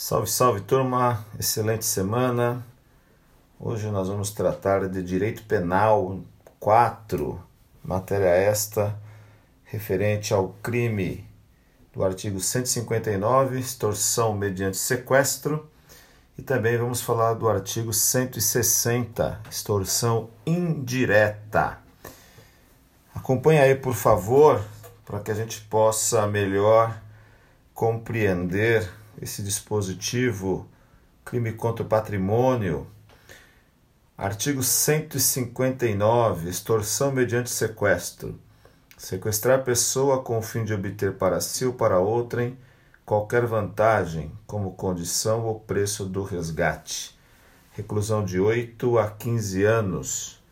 Salve, salve turma, excelente semana. Hoje nós vamos tratar de Direito Penal 4, matéria esta referente ao crime do artigo 159, extorsão mediante sequestro, e também vamos falar do artigo 160, extorsão indireta. Acompanhe aí, por favor, para que a gente possa melhor compreender esse dispositivo, crime contra o patrimônio. Artigo 159, extorsão mediante sequestro. Sequestrar pessoa com o fim de obter para si ou para outrem qualquer vantagem, como condição ou preço do resgate. Reclusão de 8 a 15 anos.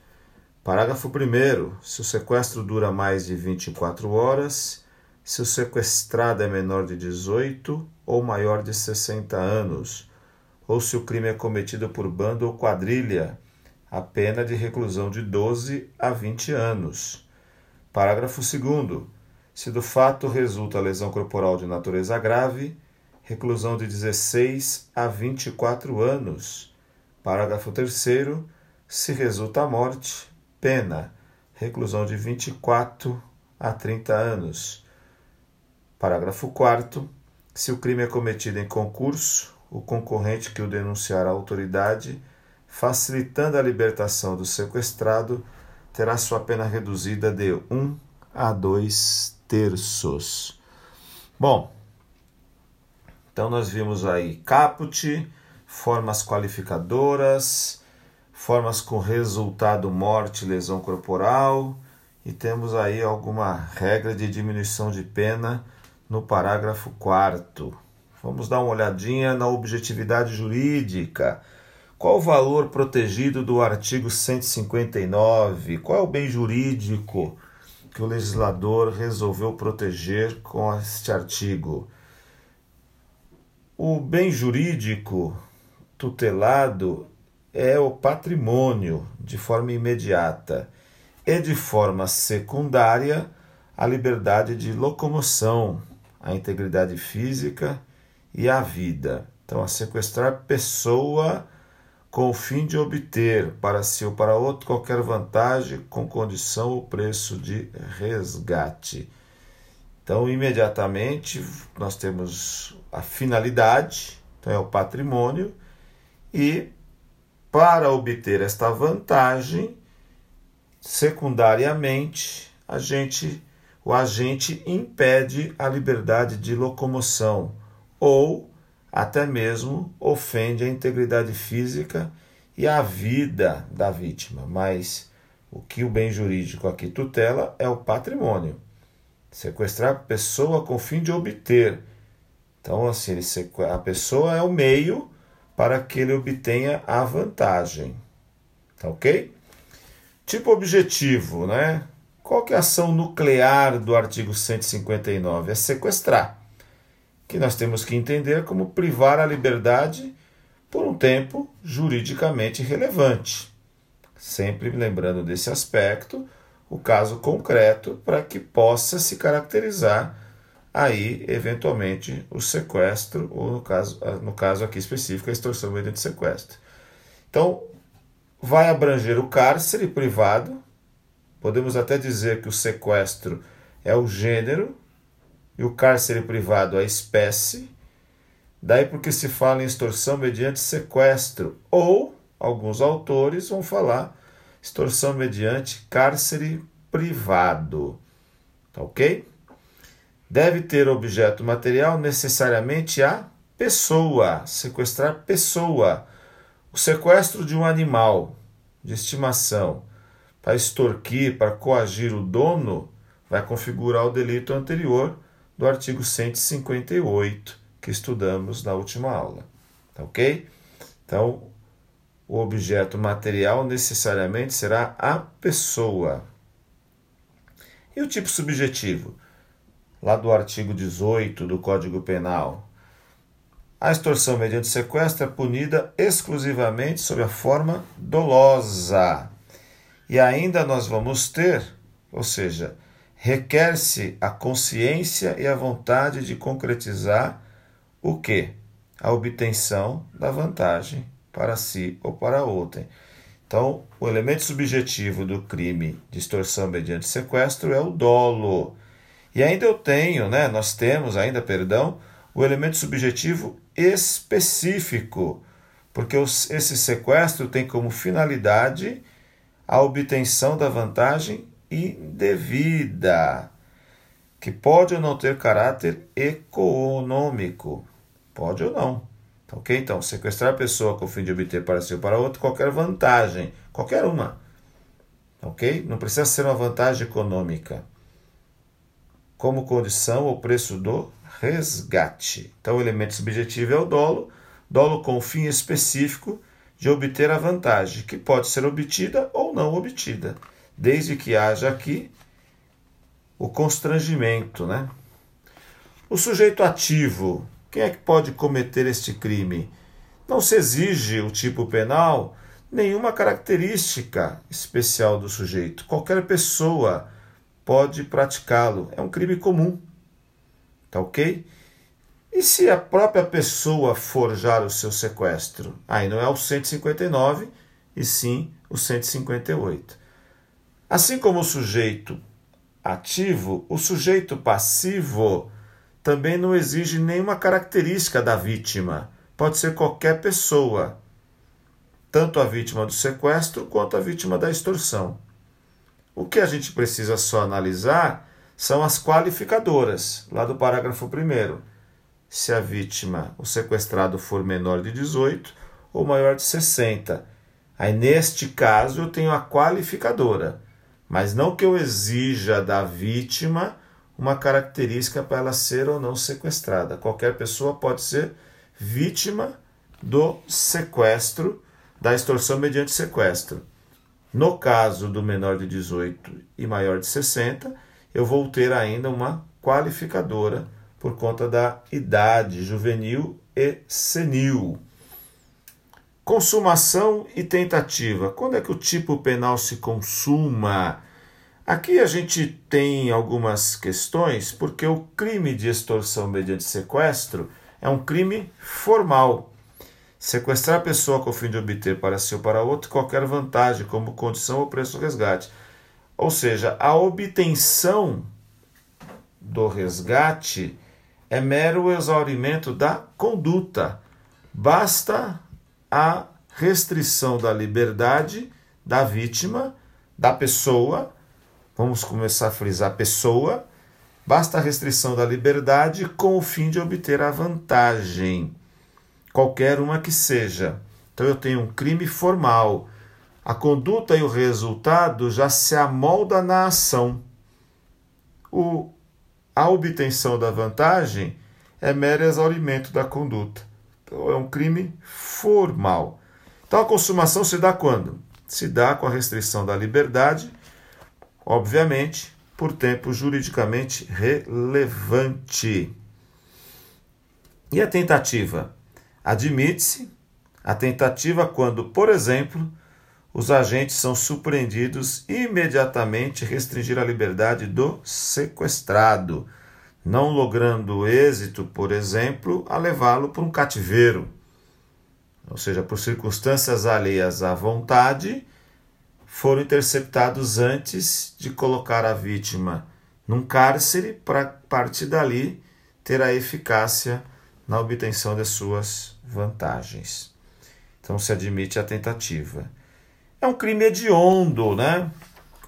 Parágrafo 1. Se o sequestro dura mais de 24 horas, se o sequestrado é menor de 18 ou maior de 60 anos, ou se o crime é cometido por bando ou quadrilha, a pena de reclusão de 12 a 20 anos. Parágrafo 2. Se do fato resulta lesão corporal de natureza grave, reclusão de 16 a 24 anos. Parágrafo 3. Se resulta a morte, pena, reclusão de 24 a 30 anos. Parágrafo 4. Se o crime é cometido em concurso, o concorrente que o denunciar à autoridade, facilitando a libertação do sequestrado, terá sua pena reduzida de 1 um a 2 terços. Bom, então nós vimos aí caput, formas qualificadoras, formas com resultado morte, lesão corporal, e temos aí alguma regra de diminuição de pena no parágrafo 4. Vamos dar uma olhadinha na objetividade jurídica. Qual o valor protegido do artigo 159? Qual é o bem jurídico que o legislador resolveu proteger com este artigo? O bem jurídico tutelado é o patrimônio de forma imediata e de forma secundária a liberdade de locomoção, a integridade física e a vida. Então, a sequestrar pessoa com o fim de obter para si ou para outro qualquer vantagem com condição ou preço de resgate. Então, imediatamente, nós temos a finalidade, então é o patrimônio, e para obter esta vantagem, secundariamente, a gente o agente impede a liberdade de locomoção ou até mesmo ofende a integridade física e a vida da vítima. Mas o que o bem jurídico aqui tutela é o patrimônio. Sequestrar pessoa com fim de obter. Então, assim, a pessoa é o meio para que ele obtenha a vantagem. Tá ok? Tipo objetivo, né? Qual que é a ação nuclear do artigo 159? É sequestrar, que nós temos que entender como privar a liberdade por um tempo juridicamente relevante. Sempre lembrando desse aspecto, o caso concreto para que possa se caracterizar aí eventualmente o sequestro ou no caso, no caso aqui específico a extorsão mediante sequestro. Então, vai abranger o cárcere privado Podemos até dizer que o sequestro é o gênero e o cárcere privado a espécie. Daí porque se fala em extorsão mediante sequestro, ou alguns autores vão falar extorsão mediante cárcere privado. Tá ok? Deve ter objeto material necessariamente a pessoa, sequestrar pessoa. O sequestro de um animal de estimação para extorquir, para coagir o dono, vai configurar o delito anterior do artigo 158 que estudamos na última aula. Tá ok? Então, o objeto material necessariamente será a pessoa. E o tipo subjetivo? Lá do artigo 18 do Código Penal. A extorsão mediante sequestro é punida exclusivamente sob a forma dolosa. E ainda nós vamos ter, ou seja, requer-se a consciência e a vontade de concretizar o que? a obtenção da vantagem para si ou para outrem. Então, o elemento subjetivo do crime de extorsão mediante sequestro é o dolo. E ainda eu tenho, né, nós temos ainda, perdão, o elemento subjetivo específico, porque esse sequestro tem como finalidade a obtenção da vantagem indevida, que pode ou não ter caráter econômico. Pode ou não. Tá ok? Então, sequestrar a pessoa com o fim de obter para si ou para outro qualquer vantagem, qualquer uma. Ok? Não precisa ser uma vantagem econômica. Como condição ou preço do resgate. Então, o elemento subjetivo é o dolo, dolo com fim específico de obter a vantagem, que pode ser obtida ou não obtida, desde que haja aqui o constrangimento, né? O sujeito ativo, quem é que pode cometer este crime? Não se exige o tipo penal nenhuma característica especial do sujeito. Qualquer pessoa pode praticá-lo. É um crime comum. Tá ok? E se a própria pessoa forjar o seu sequestro? Aí não é o 159, e sim o 158. Assim como o sujeito ativo, o sujeito passivo também não exige nenhuma característica da vítima. Pode ser qualquer pessoa, tanto a vítima do sequestro quanto a vítima da extorsão. O que a gente precisa só analisar são as qualificadoras, lá do parágrafo 1 se a vítima, o sequestrado, for menor de 18 ou maior de 60. Aí, neste caso, eu tenho a qualificadora, mas não que eu exija da vítima uma característica para ela ser ou não sequestrada. Qualquer pessoa pode ser vítima do sequestro, da extorsão mediante sequestro. No caso do menor de 18 e maior de 60, eu vou ter ainda uma qualificadora por conta da idade juvenil e senil. Consumação e tentativa. Quando é que o tipo penal se consuma? Aqui a gente tem algumas questões, porque o crime de extorsão mediante sequestro é um crime formal. Sequestrar a pessoa com o fim de obter para si ou para outro qualquer vantagem, como condição ou preço do resgate. Ou seja, a obtenção do resgate é mero exaurimento da conduta. Basta a restrição da liberdade da vítima, da pessoa, vamos começar a frisar pessoa, basta a restrição da liberdade com o fim de obter a vantagem, qualquer uma que seja. Então eu tenho um crime formal. A conduta e o resultado já se amolda na ação. O a obtenção da vantagem é mero exaurimento da conduta. Então, é um crime formal. Então, a consumação se dá quando? Se dá com a restrição da liberdade, obviamente, por tempo juridicamente relevante. E a tentativa? Admite-se a tentativa quando, por exemplo, os agentes são surpreendidos imediatamente restringir a liberdade do sequestrado, não logrando êxito, por exemplo, a levá-lo para um cativeiro, ou seja, por circunstâncias alheias à vontade, foram interceptados antes de colocar a vítima num cárcere para partir dali ter a eficácia na obtenção de suas vantagens. Então se admite a tentativa. É um crime hediondo, né?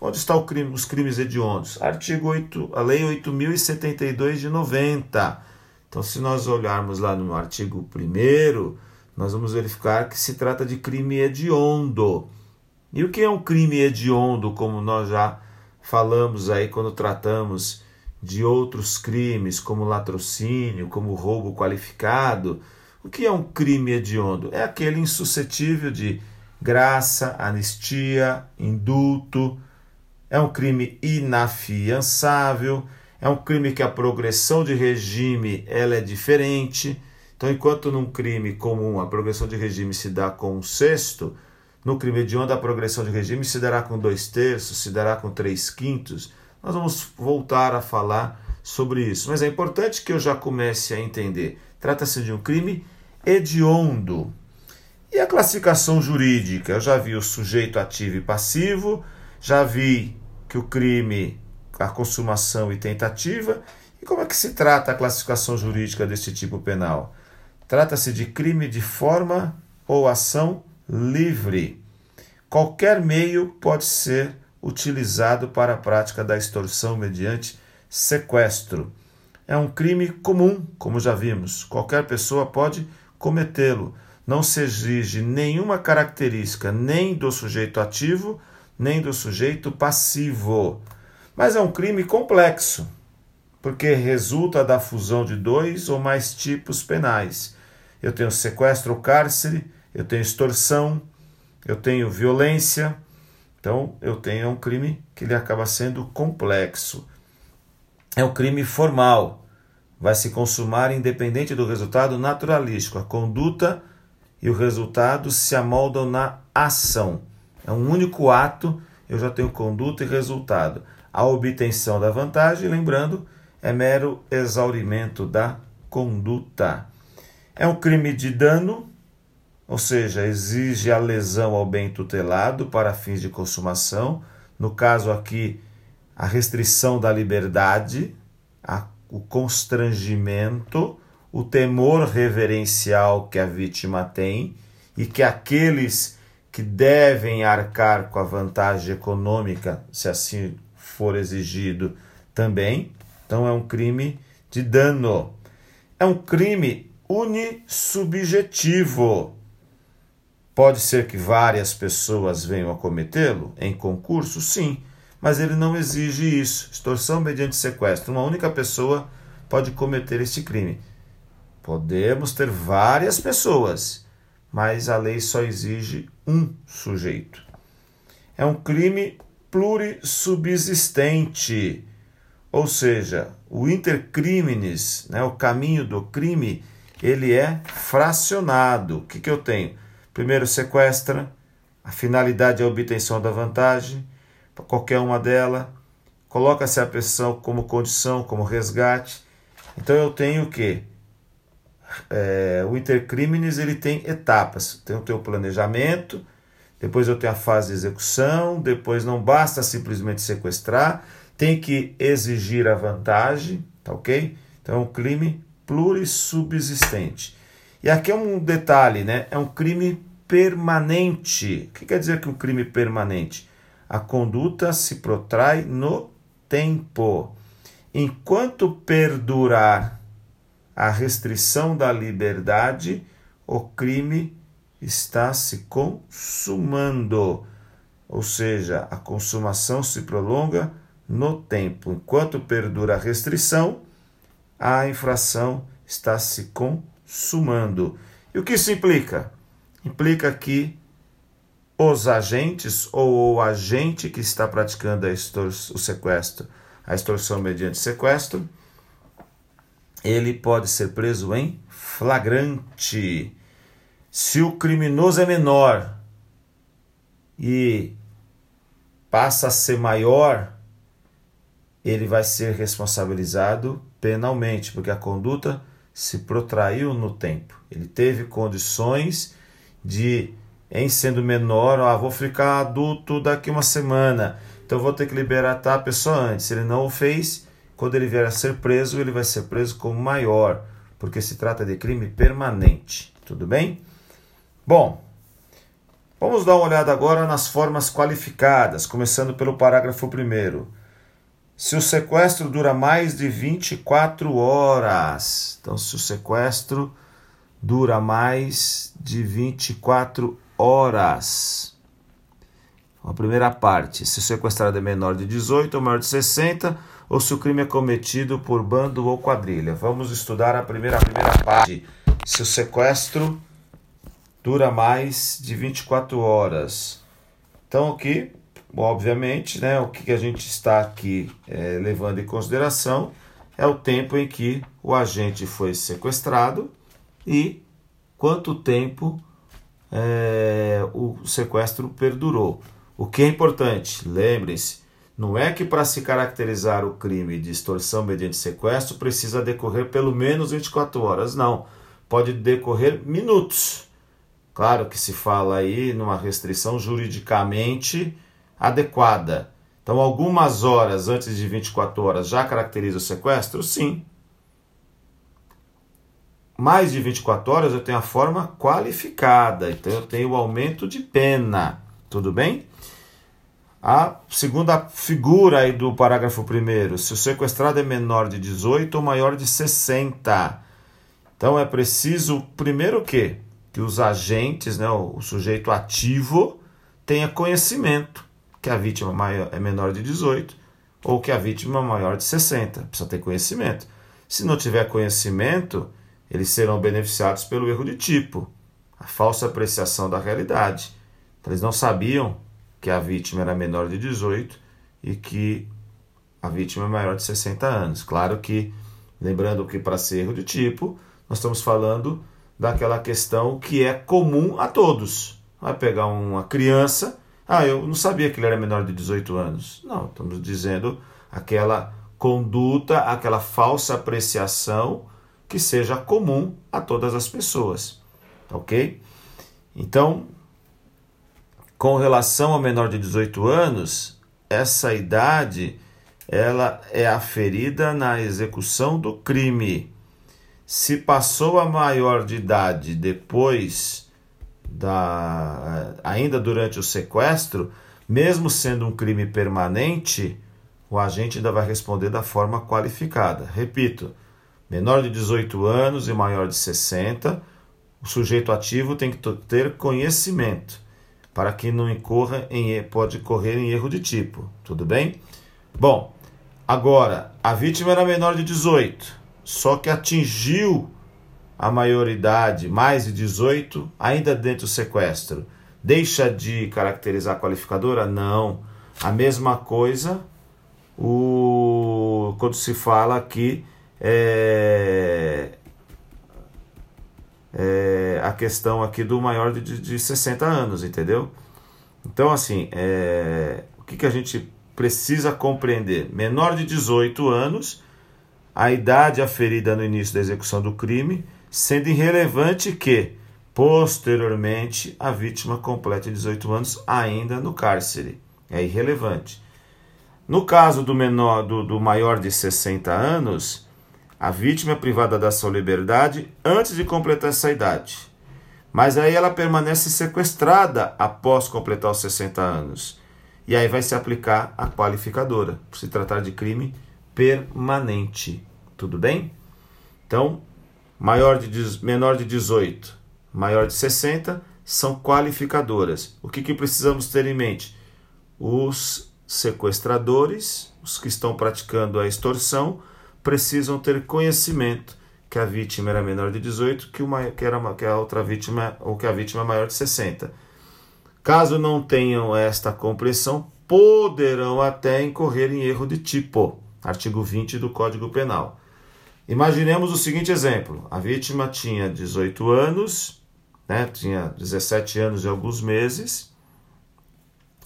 Onde estão crime, os crimes hediondos? Artigo 8, a Lei 8.072 de 90. Então, se nós olharmos lá no artigo 1, nós vamos verificar que se trata de crime hediondo. E o que é um crime hediondo, como nós já falamos aí quando tratamos de outros crimes, como latrocínio, como roubo qualificado? O que é um crime hediondo? É aquele insuscetível de graça, anistia, indulto. É um crime inafiançável, é um crime que a progressão de regime ela é diferente. Então, enquanto num crime comum a progressão de regime se dá com um sexto, no crime de onda a progressão de regime se dará com dois terços, se dará com três quintos. Nós vamos voltar a falar sobre isso. Mas é importante que eu já comece a entender. Trata-se de um crime hediondo. E a classificação jurídica? Eu já vi o sujeito ativo e passivo, já vi que o crime, a consumação e tentativa. E como é que se trata a classificação jurídica desse tipo penal? Trata-se de crime de forma ou ação livre. Qualquer meio pode ser utilizado para a prática da extorsão mediante sequestro. É um crime comum, como já vimos. Qualquer pessoa pode cometê-lo. Não se exige nenhuma característica nem do sujeito ativo, nem do sujeito passivo. Mas é um crime complexo, porque resulta da fusão de dois ou mais tipos penais. Eu tenho sequestro ou cárcere, eu tenho extorsão, eu tenho violência. Então, eu tenho um crime que ele acaba sendo complexo. É um crime formal. Vai se consumar independente do resultado naturalístico. A conduta e o resultado se amoldam na ação. É um único ato, eu já tenho conduta e resultado. A obtenção da vantagem, lembrando, é mero exaurimento da conduta. É um crime de dano, ou seja, exige a lesão ao bem tutelado para fins de consumação. No caso aqui, a restrição da liberdade, a, o constrangimento, o temor reverencial que a vítima tem e que aqueles que devem arcar com a vantagem econômica, se assim for exigido, também. Então é um crime de dano. É um crime unissubjetivo. Pode ser que várias pessoas venham a cometê-lo em concurso? Sim, mas ele não exige isso. Extorsão mediante sequestro. Uma única pessoa pode cometer este crime. Podemos ter várias pessoas, mas a lei só exige um sujeito. É um crime plurissubsistente, ou seja, o intercriminis, né, o caminho do crime, ele é fracionado. O que, que eu tenho? Primeiro, sequestra, a finalidade é a obtenção da vantagem, qualquer uma delas, coloca-se a pressão como condição, como resgate. Então eu tenho o que? É, o intercrimes ele tem etapas. Tem o teu planejamento, depois eu tenho a fase de execução, depois não basta simplesmente sequestrar, tem que exigir a vantagem, tá ok? Então é um crime plurissubsistente. E aqui é um detalhe, né? É um crime permanente. O que quer dizer que um crime permanente? A conduta se protrai no tempo. Enquanto perdurar a restrição da liberdade, o crime está se consumando. Ou seja, a consumação se prolonga no tempo. Enquanto perdura a restrição, a infração está se consumando. E o que isso implica? Implica que os agentes ou o agente que está praticando o sequestro, a extorsão mediante sequestro, ele pode ser preso em flagrante. Se o criminoso é menor e passa a ser maior, ele vai ser responsabilizado penalmente, porque a conduta se protraiu no tempo. Ele teve condições de em sendo menor, ah, vou ficar adulto daqui uma semana, então vou ter que liberar a pessoa antes. Ele não o fez, quando ele vier a ser preso, ele vai ser preso como maior, porque se trata de crime permanente. Tudo bem? Bom, vamos dar uma olhada agora nas formas qualificadas, começando pelo parágrafo 1. Se o sequestro dura mais de 24 horas, então se o sequestro dura mais de 24 horas. A primeira parte, se o sequestrado é menor de 18 ou maior de 60, ou se o crime é cometido por bando ou quadrilha. Vamos estudar a primeira, a primeira parte. Se o sequestro dura mais de 24 horas. Então, aqui, obviamente, né, o que a gente está aqui é, levando em consideração é o tempo em que o agente foi sequestrado e quanto tempo é, o sequestro perdurou. O que é importante, lembrem-se, não é que para se caracterizar o crime de extorsão mediante sequestro precisa decorrer pelo menos 24 horas, não. pode decorrer minutos. Claro que se fala aí numa restrição juridicamente adequada. Então, algumas horas antes de 24 horas já caracteriza o sequestro? Sim. Mais de 24 horas eu tenho a forma qualificada, então eu tenho o aumento de pena. Tudo bem? A segunda figura aí do parágrafo primeiro, se o sequestrado é menor de 18 ou maior de 60. Então é preciso, primeiro o quê? Que os agentes, né, o sujeito ativo, tenha conhecimento que a vítima maior, é menor de 18 ou que a vítima é maior de 60. Precisa ter conhecimento. Se não tiver conhecimento, eles serão beneficiados pelo erro de tipo, a falsa apreciação da realidade. Então, eles não sabiam que a vítima era menor de 18 e que a vítima é maior de 60 anos. Claro que, lembrando que para ser erro de tipo, nós estamos falando daquela questão que é comum a todos. Vai pegar uma criança ah, eu não sabia que ele era menor de 18 anos. Não, estamos dizendo aquela conduta, aquela falsa apreciação que seja comum a todas as pessoas. Ok? Então, com relação ao menor de 18 anos, essa idade ela é aferida na execução do crime. Se passou a maior de idade depois da, ainda durante o sequestro, mesmo sendo um crime permanente, o agente ainda vai responder da forma qualificada. Repito, menor de 18 anos e maior de 60, o sujeito ativo tem que ter conhecimento para que não incorra em pode correr em erro de tipo, tudo bem? Bom, agora a vítima era menor de 18, só que atingiu a maioridade, mais de 18, ainda dentro do sequestro, deixa de caracterizar a qualificadora? Não. A mesma coisa o, quando se fala aqui é, é, a questão aqui do maior de, de 60 anos, entendeu? Então, assim, é, o que, que a gente precisa compreender? Menor de 18 anos, a idade aferida no início da execução do crime sendo irrelevante que, posteriormente, a vítima complete 18 anos ainda no cárcere. É irrelevante. No caso do menor do, do maior de 60 anos, a vítima é privada da sua liberdade antes de completar essa idade. Mas aí ela permanece sequestrada após completar os 60 anos. E aí vai se aplicar a qualificadora, por se tratar de crime permanente. Tudo bem? Então, maior de, menor de 18, maior de 60, são qualificadoras. O que, que precisamos ter em mente? Os sequestradores, os que estão praticando a extorsão, precisam ter conhecimento que a vítima era menor de 18, que, uma, que, era, que a outra vítima, ou que a vítima é maior de 60. Caso não tenham esta compreensão, poderão até incorrer em erro de tipo, artigo 20 do Código Penal. Imaginemos o seguinte exemplo: a vítima tinha 18 anos, né, tinha 17 anos e alguns meses,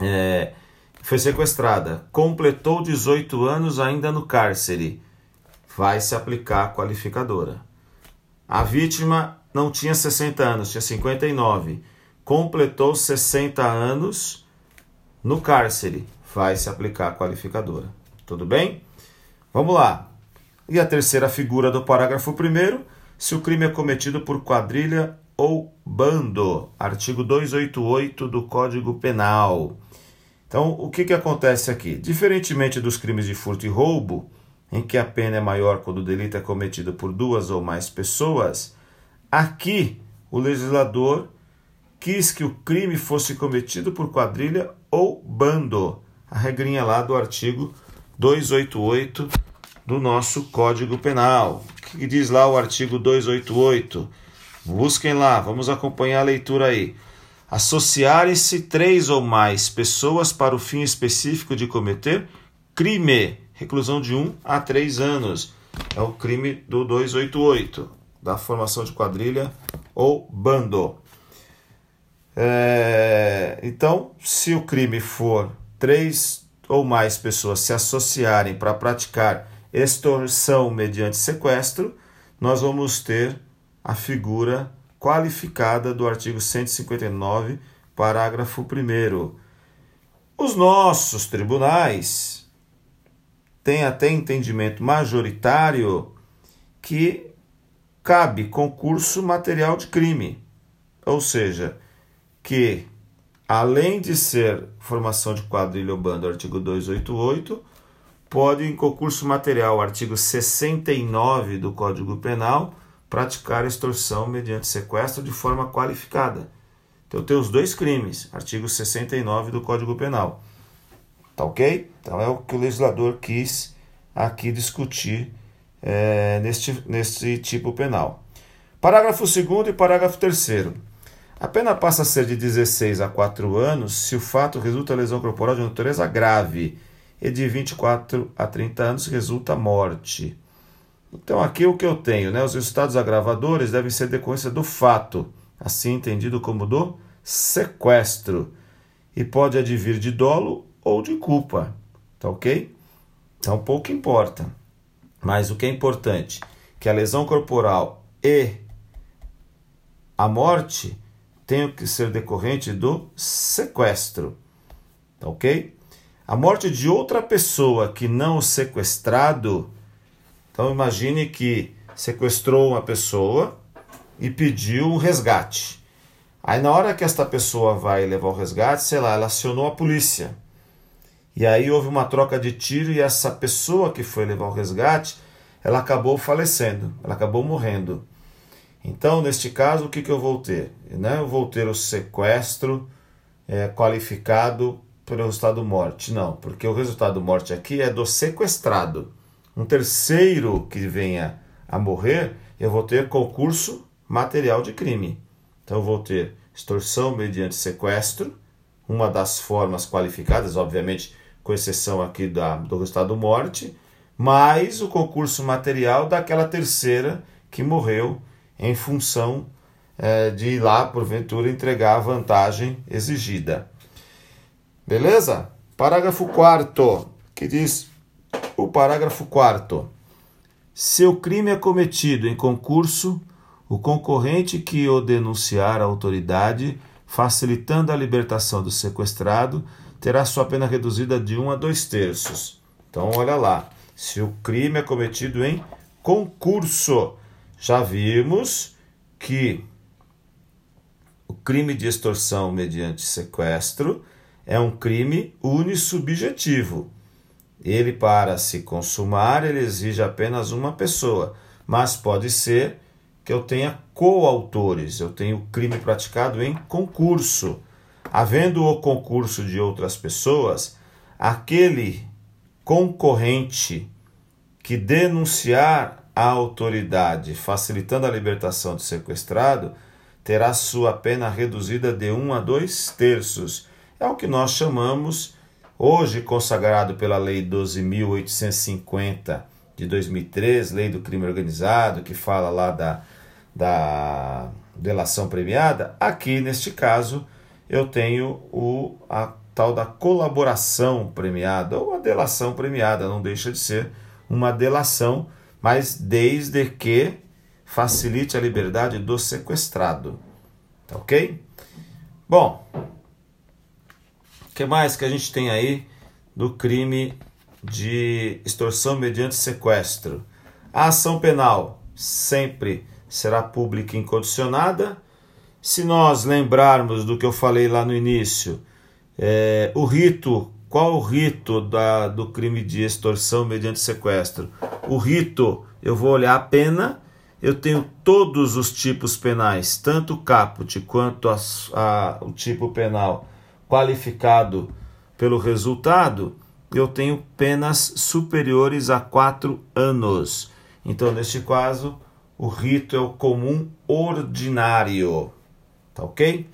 é, foi sequestrada, completou 18 anos ainda no cárcere, vai se aplicar a qualificadora. A vítima não tinha 60 anos, tinha 59, completou 60 anos no cárcere, vai se aplicar a qualificadora. Tudo bem? Vamos lá. E a terceira figura do parágrafo 1 se o crime é cometido por quadrilha ou bando, artigo 288 do Código Penal. Então, o que, que acontece aqui? Diferentemente dos crimes de furto e roubo, em que a pena é maior quando o delito é cometido por duas ou mais pessoas, aqui o legislador quis que o crime fosse cometido por quadrilha ou bando. A regrinha lá do artigo 288 do nosso Código Penal. O que diz lá o artigo 288? Busquem lá, vamos acompanhar a leitura aí. Associarem-se três ou mais pessoas para o fim específico de cometer crime, reclusão de 1 um a 3 anos. É o crime do 288, da formação de quadrilha ou bando. É, então, se o crime for três ou mais pessoas se associarem para praticar extorsão mediante sequestro, nós vamos ter a figura qualificada do artigo 159, parágrafo 1. Os nossos tribunais têm até entendimento majoritário que cabe concurso material de crime, ou seja, que além de ser formação de quadrilha ou bando, artigo 288, pode em concurso material, artigo 69 do Código Penal, praticar extorsão mediante sequestro de forma qualificada. Então tem os dois crimes, artigo 69 do Código Penal. Tá ok? Então é o que o legislador quis aqui discutir é, neste, neste tipo penal. Parágrafo 2 e parágrafo 3. A pena passa a ser de 16 a 4 anos se o fato resulta lesão corporal de natureza grave e de 24 a 30 anos resulta morte. Então aqui o que eu tenho, né? Os resultados agravadores devem ser decorrência do fato assim entendido como do sequestro, e pode advir de dolo ou de culpa, tá ok? Então pouco importa. Mas o que é importante, que a lesão corporal e a morte tenham que ser decorrente do sequestro, tá ok? A morte de outra pessoa que não o sequestrado, então imagine que sequestrou uma pessoa, e pediu um resgate. Aí na hora que esta pessoa vai levar o resgate, sei lá, ela acionou a polícia. E aí houve uma troca de tiro e essa pessoa que foi levar o resgate, ela acabou falecendo, ela acabou morrendo. Então, neste caso, o que, que eu vou ter? Né? Eu vou ter o sequestro é, qualificado pelo resultado morte. Não, porque o resultado morte aqui é do sequestrado. Um terceiro que venha a morrer, eu vou ter concurso material de crime. Então eu vou ter extorsão mediante sequestro, uma das formas qualificadas, obviamente, com exceção aqui da, do resultado morte, mais o concurso material daquela terceira que morreu em função é, de ir lá, porventura, entregar a vantagem exigida. Beleza? Parágrafo 4 que diz o parágrafo 4 Se o crime é cometido em concurso o concorrente que o denunciar à autoridade, facilitando a libertação do sequestrado, terá sua pena reduzida de 1 a 2 terços. Então, olha lá, se o crime é cometido em concurso, já vimos que o crime de extorsão mediante sequestro é um crime unissubjetivo. Ele, para se consumar, ele exige apenas uma pessoa, mas pode ser que eu tenha coautores, eu tenho crime praticado em concurso. Havendo o concurso de outras pessoas, aquele concorrente que denunciar a autoridade, facilitando a libertação do sequestrado, terá sua pena reduzida de um a dois terços. É o que nós chamamos, hoje consagrado pela Lei 12.850 de 2003, Lei do Crime Organizado, que fala lá da da delação premiada, aqui neste caso eu tenho o, a tal da colaboração premiada ou a delação premiada, não deixa de ser uma delação, mas desde que facilite a liberdade do sequestrado. Tá ok? Bom, o que mais que a gente tem aí do crime de extorsão mediante sequestro? A ação penal sempre será pública incondicionada. Se nós lembrarmos do que eu falei lá no início, é, o rito, qual o rito da, do crime de extorsão mediante sequestro? O rito, eu vou olhar a pena, eu tenho todos os tipos penais, tanto o caput quanto a, a, o tipo penal qualificado pelo resultado, eu tenho penas superiores a quatro anos. Então, neste caso, o rito é o comum ordinário. Tá ok?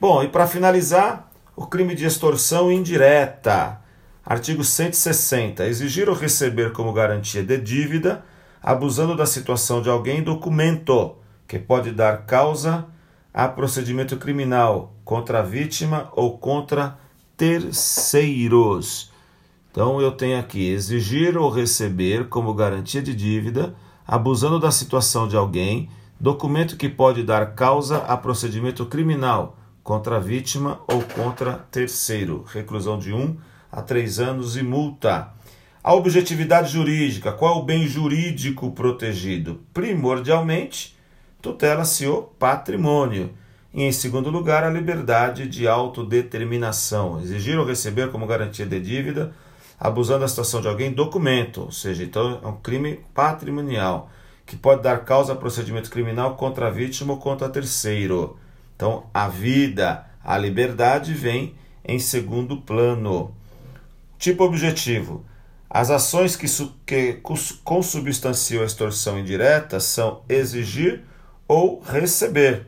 Bom, e para finalizar, o crime de extorsão indireta. Artigo 160. Exigir ou receber como garantia de dívida, abusando da situação de alguém, documento que pode dar causa a procedimento criminal contra a vítima ou contra terceiros. Então eu tenho aqui exigir ou receber como garantia de dívida abusando da situação de alguém, documento que pode dar causa a procedimento criminal contra a vítima ou contra terceiro, reclusão de 1 um a 3 anos e multa. A objetividade jurídica, qual é o bem jurídico protegido? Primordialmente, tutela-se o patrimônio. E, em segundo lugar, a liberdade de autodeterminação. Exigir ou receber como garantia de dívida, abusando da situação de alguém, documento, ou seja, então é um crime patrimonial, que pode dar causa a procedimento criminal contra a vítima ou contra terceiro. Então, a vida, a liberdade vem em segundo plano. Tipo objetivo as ações que, que consubstanciam a extorsão indireta são exigir ou receber.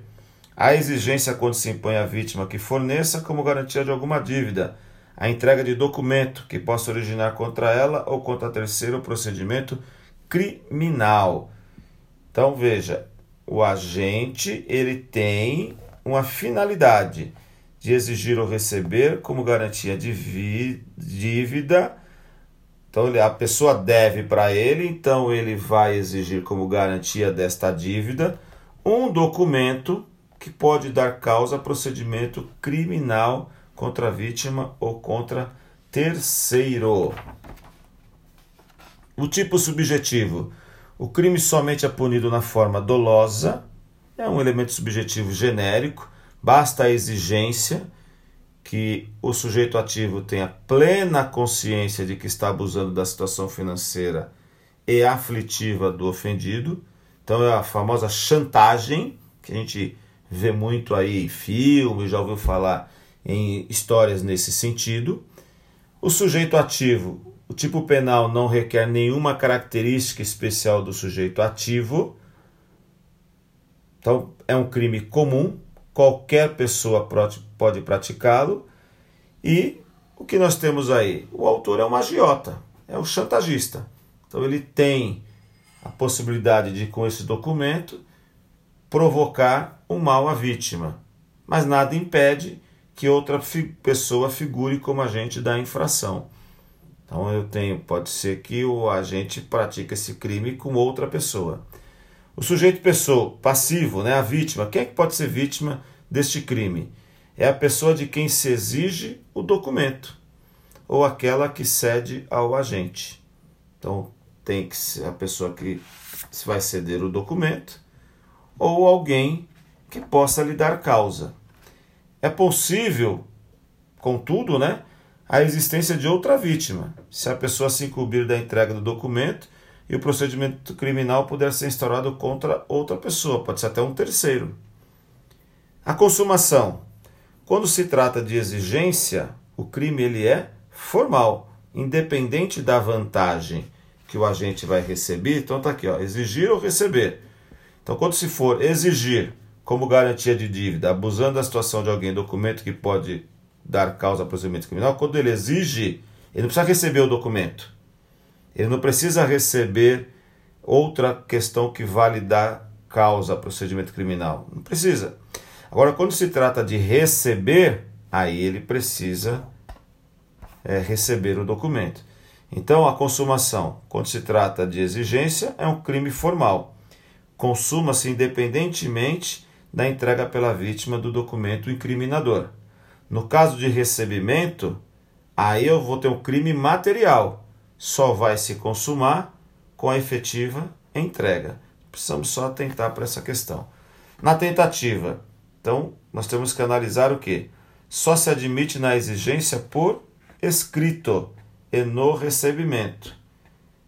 A exigência quando se impõe à vítima que forneça como garantia de alguma dívida, a entrega de documento que possa originar contra ela ou contra terceiro procedimento criminal. Então veja, o agente ele tem uma finalidade de exigir ou receber como garantia de dívida então a pessoa deve para ele, então ele vai exigir como garantia desta dívida um documento que pode dar causa a procedimento criminal contra a vítima ou contra terceiro. O tipo subjetivo. O crime somente é punido na forma dolosa, é um elemento subjetivo genérico, basta a exigência que o sujeito ativo tenha plena consciência de que está abusando da situação financeira e aflitiva do ofendido. Então é a famosa chantagem, que a gente vê muito aí em filmes, já ouviu falar em histórias nesse sentido. O sujeito ativo, o tipo penal não requer nenhuma característica especial do sujeito ativo. Então é um crime comum, qualquer pessoa pode praticá-lo. E o que nós temos aí? O autor é um agiota, é um chantagista. Então ele tem a possibilidade de, com esse documento, provocar um mal à vítima. Mas nada impede que outra fi pessoa figure como agente da infração. Então eu tenho, pode ser que o agente pratique esse crime com outra pessoa. O sujeito pessoa passivo, né, a vítima, quem é que pode ser vítima deste crime? É a pessoa de quem se exige o documento ou aquela que cede ao agente. Então tem que ser a pessoa que vai ceder o documento ou alguém que possa lhe dar causa. É possível, contudo, né, a existência de outra vítima, se a pessoa se incumbir da entrega do documento e o procedimento criminal puder ser instaurado contra outra pessoa, pode ser até um terceiro. A consumação. Quando se trata de exigência, o crime ele é formal, independente da vantagem que o agente vai receber. Então tá aqui, ó, exigir ou receber. Então quando se for exigir como garantia de dívida, abusando da situação de alguém, documento que pode dar causa a procedimento criminal, quando ele exige, ele não precisa receber o documento. Ele não precisa receber outra questão que vale dar causa a procedimento criminal. Não precisa. Agora, quando se trata de receber, aí ele precisa é, receber o documento. Então, a consumação, quando se trata de exigência, é um crime formal. Consuma-se independentemente da entrega pela vítima do documento incriminador. No caso de recebimento, aí eu vou ter um crime material. Só vai se consumar com a efetiva entrega. Precisamos só atentar para essa questão. Na tentativa, então, nós temos que analisar o que? Só se admite na exigência por escrito e no recebimento.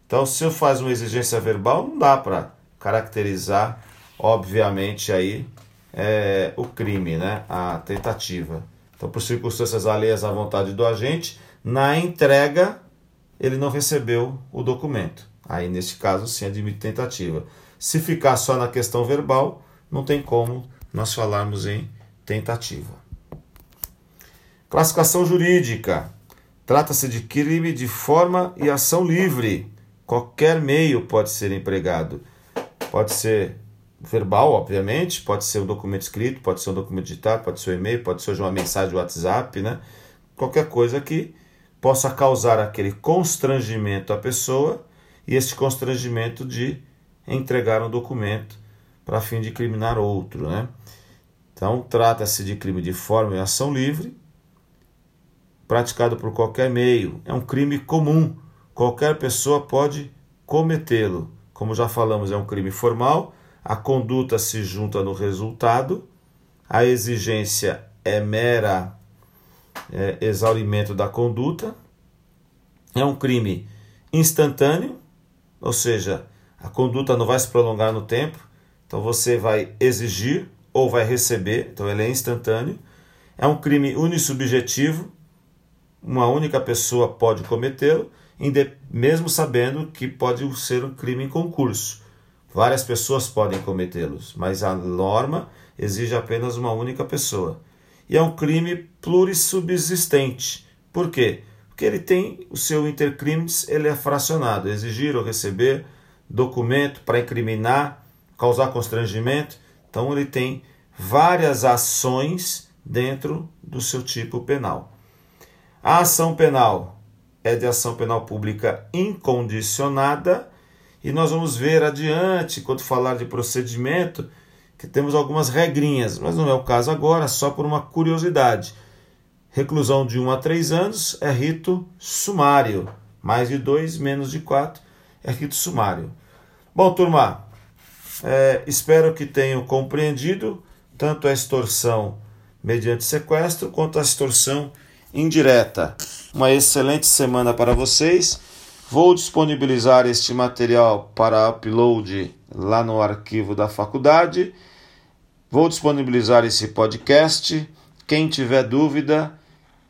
Então, se eu faço uma exigência verbal, não dá para caracterizar, obviamente, aí é, o crime, né? a tentativa. Então, por circunstâncias alheias à vontade do agente, na entrega ele não recebeu o documento. Aí, nesse caso, sim, admite tentativa. Se ficar só na questão verbal, não tem como nós falarmos em tentativa. Classificação jurídica. Trata-se de crime de forma e ação livre. Qualquer meio pode ser empregado. Pode ser verbal, obviamente, pode ser um documento escrito, pode ser um documento digitado, pode ser um e-mail, pode ser uma mensagem de WhatsApp, né? Qualquer coisa que possa causar aquele constrangimento à pessoa e esse constrangimento de entregar um documento para fim de criminar outro. Né? Então, trata-se de crime de forma e ação livre, praticado por qualquer meio. É um crime comum, qualquer pessoa pode cometê-lo. Como já falamos, é um crime formal, a conduta se junta no resultado, a exigência é mera é, exaurimento da conduta, é um crime instantâneo, ou seja, a conduta não vai se prolongar no tempo, então você vai exigir ou vai receber, então ele é instantâneo. É um crime unissubjetivo, uma única pessoa pode cometê-lo, mesmo sabendo que pode ser um crime em concurso. Várias pessoas podem cometê-los, mas a norma exige apenas uma única pessoa. E é um crime plurissubsistente. Por quê? Porque ele tem o seu intercrimes, ele é fracionado, exigir ou receber documento para incriminar, causar constrangimento. Então ele tem várias ações dentro do seu tipo penal. A ação penal é de ação penal pública incondicionada e nós vamos ver adiante, quando falar de procedimento, que temos algumas regrinhas, mas não é o caso agora, só por uma curiosidade. Reclusão de 1 um a 3 anos é rito sumário. Mais de 2, menos de 4 é rito sumário. Bom, turma, é, espero que tenham compreendido tanto a extorsão mediante sequestro quanto a extorsão indireta. Uma excelente semana para vocês. Vou disponibilizar este material para upload lá no arquivo da faculdade. Vou disponibilizar esse podcast. Quem tiver dúvida,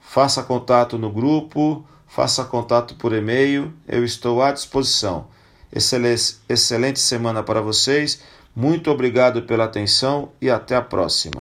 faça contato no grupo, faça contato por e-mail. Eu estou à disposição. Excelente, semana para vocês. Muito obrigado pela atenção e até a próxima.